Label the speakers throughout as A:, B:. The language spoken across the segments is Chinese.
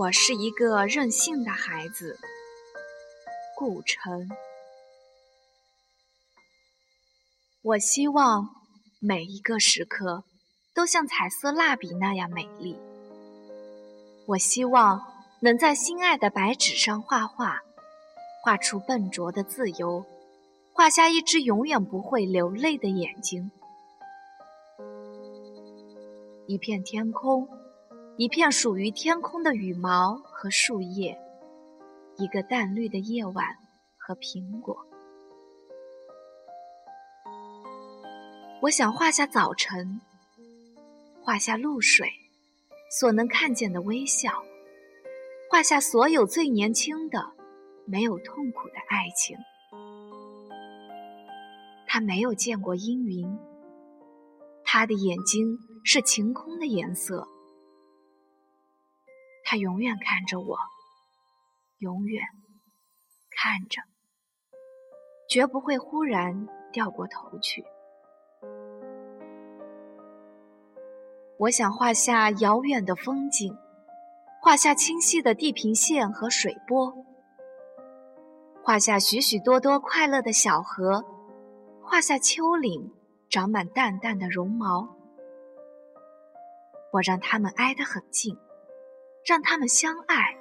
A: 我是一个任性的孩子，顾城。我希望每一个时刻都像彩色蜡笔那样美丽。我希望能在心爱的白纸上画画，画出笨拙的自由，画下一只永远不会流泪的眼睛。一片天空。一片属于天空的羽毛和树叶，一个淡绿的夜晚和苹果。我想画下早晨，画下露水所能看见的微笑，画下所有最年轻的、没有痛苦的爱情。他没有见过阴云，他的眼睛是晴空的颜色。他永远看着我，永远看着，绝不会忽然掉过头去。我想画下遥远的风景，画下清晰的地平线和水波，画下许许多多快乐的小河，画下丘陵长满淡淡的绒毛。我让它们挨得很近。让他们相爱，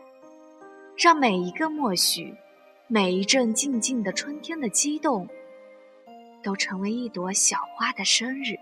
A: 让每一个默许，每一阵静静的春天的激动，都成为一朵小花的生日。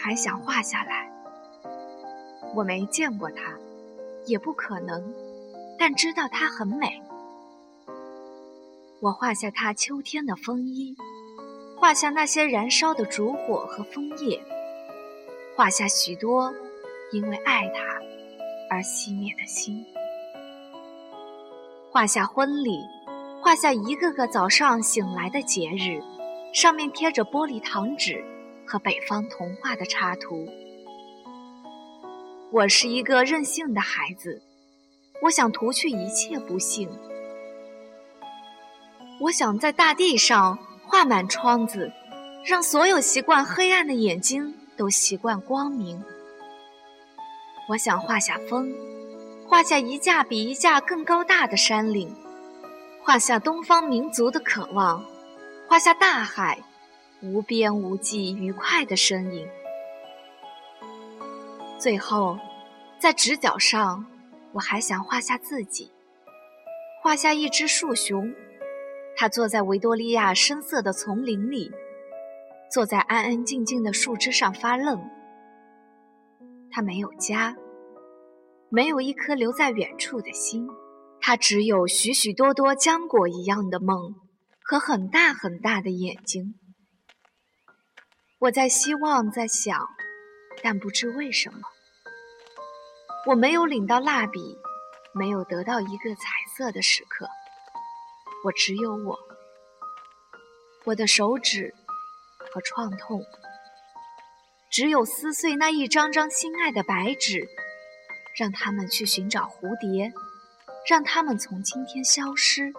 A: 还想画下来。我没见过它，也不可能，但知道它很美。我画下它秋天的风衣，画下那些燃烧的烛火和枫叶，画下许多因为爱它而熄灭的心。画下婚礼，画下一个个早上醒来的节日，上面贴着玻璃糖纸。和北方童话的插图。我是一个任性的孩子，我想涂去一切不幸。我想在大地上画满窗子，让所有习惯黑暗的眼睛都习惯光明。我想画下风，画下一架比一架更高大的山岭，画下东方民族的渴望，画下大海。无边无际、愉快的身影。最后，在直角上，我还想画下自己，画下一只树熊，它坐在维多利亚深色的丛林里，坐在安安静静的树枝上发愣。它没有家，没有一颗留在远处的心，它只有许许多多浆果一样的梦和很大很大的眼睛。我在希望，在想，但不知为什么，我没有领到蜡笔，没有得到一个彩色的时刻。我只有我，我的手指和创痛，只有撕碎那一张张心爱的白纸，让他们去寻找蝴蝶，让他们从今天消失。